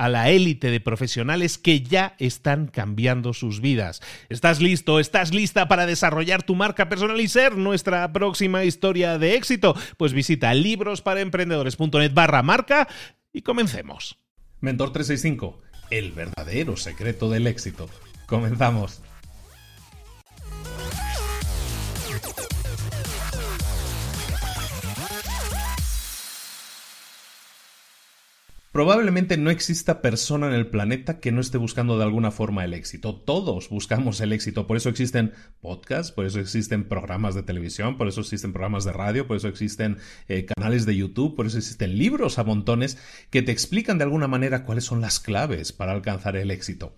a la élite de profesionales que ya están cambiando sus vidas. ¿Estás listo? ¿Estás lista para desarrollar tu marca personal y ser nuestra próxima historia de éxito? Pues visita librosparaemprendedores.net barra marca y comencemos. Mentor 365, el verdadero secreto del éxito. Comenzamos. Probablemente no exista persona en el planeta que no esté buscando de alguna forma el éxito. Todos buscamos el éxito. Por eso existen podcasts, por eso existen programas de televisión, por eso existen programas de radio, por eso existen eh, canales de YouTube, por eso existen libros a montones que te explican de alguna manera cuáles son las claves para alcanzar el éxito.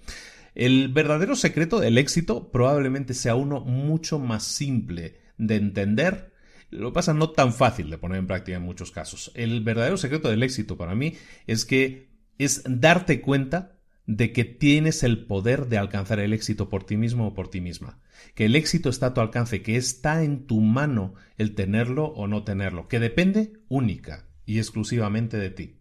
El verdadero secreto del éxito probablemente sea uno mucho más simple de entender lo pasa no tan fácil de poner en práctica en muchos casos. El verdadero secreto del éxito para mí es que es darte cuenta de que tienes el poder de alcanzar el éxito por ti mismo o por ti misma. Que el éxito está a tu alcance, que está en tu mano el tenerlo o no tenerlo, que depende única y exclusivamente de ti.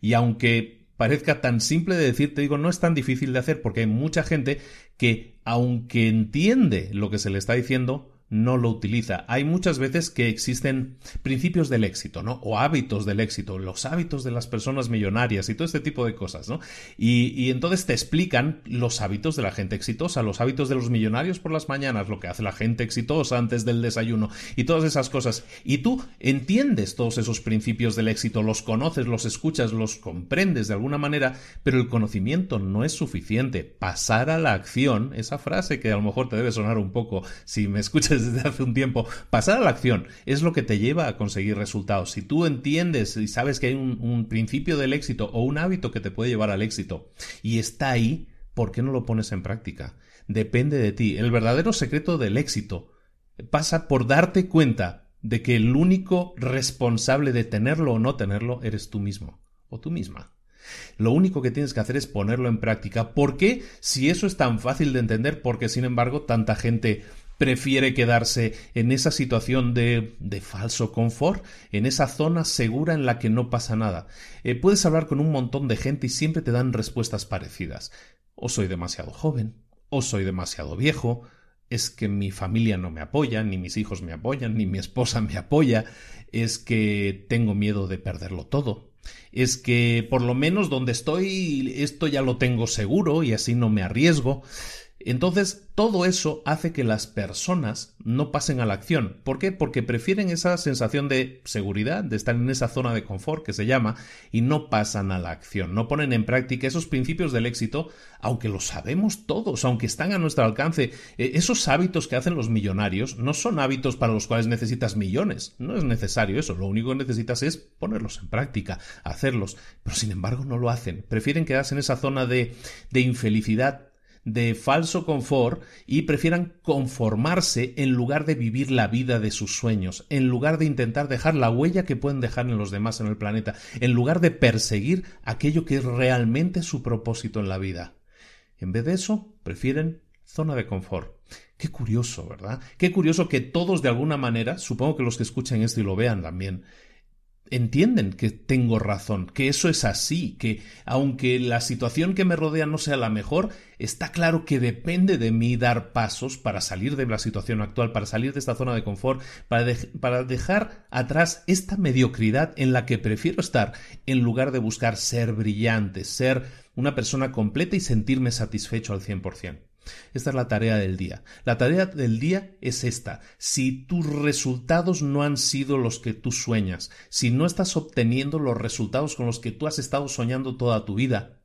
Y aunque parezca tan simple de decir, te digo, no es tan difícil de hacer porque hay mucha gente que, aunque entiende lo que se le está diciendo, no lo utiliza. Hay muchas veces que existen principios del éxito, ¿no? O hábitos del éxito, los hábitos de las personas millonarias y todo este tipo de cosas, ¿no? Y, entonces te explican los hábitos de la gente exitosa, los hábitos de los millonarios por las mañanas, lo que hace la gente exitosa antes del desayuno y todas esas cosas. Y tú entiendes todos esos principios del éxito, los conoces, los escuchas, los comprendes de alguna manera, pero el conocimiento no es suficiente. Pasar a la acción, esa frase que a lo mejor te debe sonar un poco si me escuchas desde hace un tiempo. Pasar a la acción es lo que te lleva a conseguir resultados. Si tú entiendes y sabes que hay un, principio del éxito o un hábito que te puede llevar al éxito y está ahí, ¿por qué no lo pones en práctica? Depende de ti. El verdadero secreto del éxito pasa por darte cuenta de que el único responsable de tenerlo o no tenerlo eres tú mismo o tú misma. Lo único que tienes que hacer es ponerlo en práctica. ¿Por qué? Si eso es tan fácil de entender, porque sin embargo tanta gente prefiere quedarse en esa situación de, de, falso confort, en esa zona segura en la que no pasa nada. Eh, puedes hablar con un montón de gente y siempre te dan respuestas parecidas. O soy demasiado joven, o soy demasiado viejo, es que mi familia no me apoya, ni mis hijos me apoyan, ni mi esposa me apoya, es que tengo miedo de perderlo todo, es que por lo menos donde estoy esto ya lo tengo seguro y así no me arriesgo. Entonces, todo eso hace que las personas no pasen a la acción. ¿Por qué? Porque prefieren esa sensación de seguridad, de estar en esa zona de confort que se llama, y no pasan a la acción, no ponen en práctica esos principios del éxito, aunque lo sabemos todos, aunque están a nuestro alcance. E, esos hábitos que hacen los millonarios no son hábitos para los cuales necesitas millones, no es necesario eso, lo único que necesitas es ponerlos en práctica, hacerlos, pero sin embargo no lo hacen, prefieren quedarse en esa zona de, de infelicidad de falso confort y prefieran conformarse en lugar de vivir la vida de sus sueños, en lugar de intentar dejar la huella que pueden dejar en los demás en el planeta, en lugar de perseguir aquello que es realmente su propósito en la vida. En vez de eso, prefieren zona de confort. Qué curioso, ¿verdad? Qué curioso que todos de alguna manera, supongo que los que escuchen esto y lo vean también, entienden que tengo razón, que eso es así, que aunque la situación que me rodea no sea la mejor, está claro que depende de mí dar pasos para salir de la situación actual, para salir de esta zona de confort, para, para dejar atrás esta mediocridad en la que prefiero estar en lugar de buscar ser brillante, ser una persona completa y sentirme satisfecho al 100%. Esta es la tarea del día. La tarea del día es esta. Si tus resultados no han sido los que tú sueñas, si no estás obteniendo los resultados con los que tú has estado soñando toda tu vida,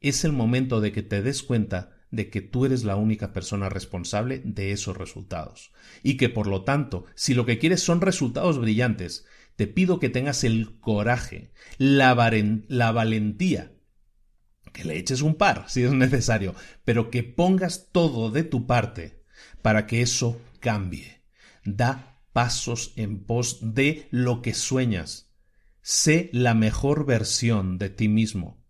es el momento de que te des cuenta de que tú eres la única persona responsable de esos resultados. Y que por lo tanto, si lo que quieres son resultados brillantes, te pido que tengas el coraje, la, la valentía que le eches un par si es necesario, pero que pongas todo de tu parte para que eso cambie. Da pasos en pos de lo que sueñas. Sé la mejor versión de ti mismo.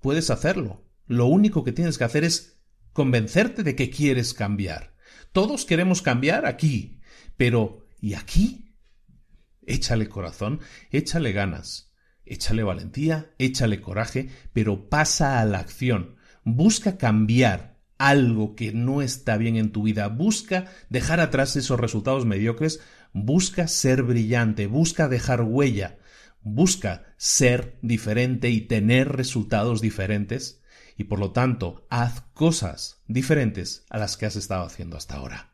Puedes hacerlo. Lo único que tienes que hacer es convencerte de que quieres cambiar. Todos queremos cambiar aquí, pero ¿y aquí? Échale corazón, échale ganas. Échale valentía, échale coraje, pero pasa a la acción. Busca cambiar algo que no está bien en tu vida. Busca dejar atrás esos resultados mediocres. Busca ser brillante. Busca dejar huella. Busca ser diferente y tener resultados diferentes. Y por lo tanto, haz cosas diferentes a las que has estado haciendo hasta ahora.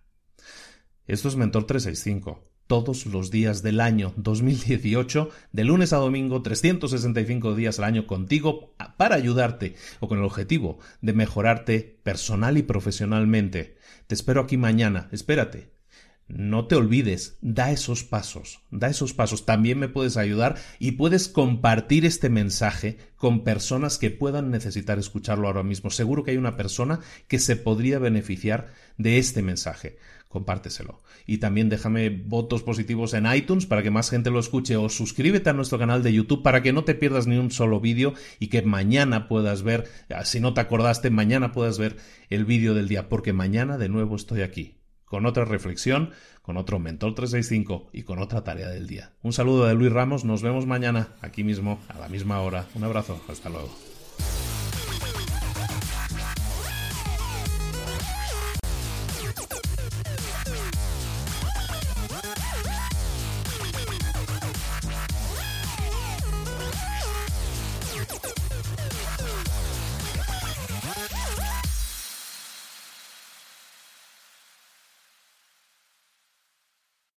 Esto es Mentor 365 todos los días del año 2018, de lunes a domingo, 365 días al año contigo para ayudarte o con el objetivo de mejorarte personal y profesionalmente. Te espero aquí mañana, espérate. No te olvides, da esos pasos, da esos pasos. También me puedes ayudar y puedes compartir este mensaje con personas que puedan necesitar escucharlo ahora mismo. Seguro que hay una persona que se podría beneficiar de este mensaje compárteselo. Y también déjame votos positivos en iTunes para que más gente lo escuche o suscríbete a nuestro canal de YouTube para que no te pierdas ni un solo vídeo y que mañana puedas ver, ah, si no te acordaste, mañana puedas ver el vídeo del día, porque mañana de nuevo estoy aquí con otra reflexión, con otro Mentor 365 y con otra tarea del día. Un saludo de Luis Ramos, nos vemos mañana aquí mismo a la misma hora. Un abrazo, hasta luego.